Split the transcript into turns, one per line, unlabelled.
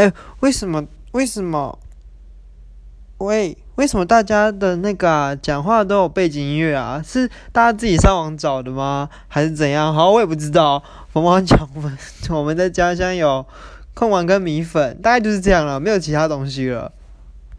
哎，为什么？为什么？喂，为什么大家的那个讲话都有背景音乐啊？是大家自己上网找的吗？还是怎样？好，我也不知道。我们讲，我们 我们的家乡有空碗跟米粉，大概就是这样了，没有其他东西了。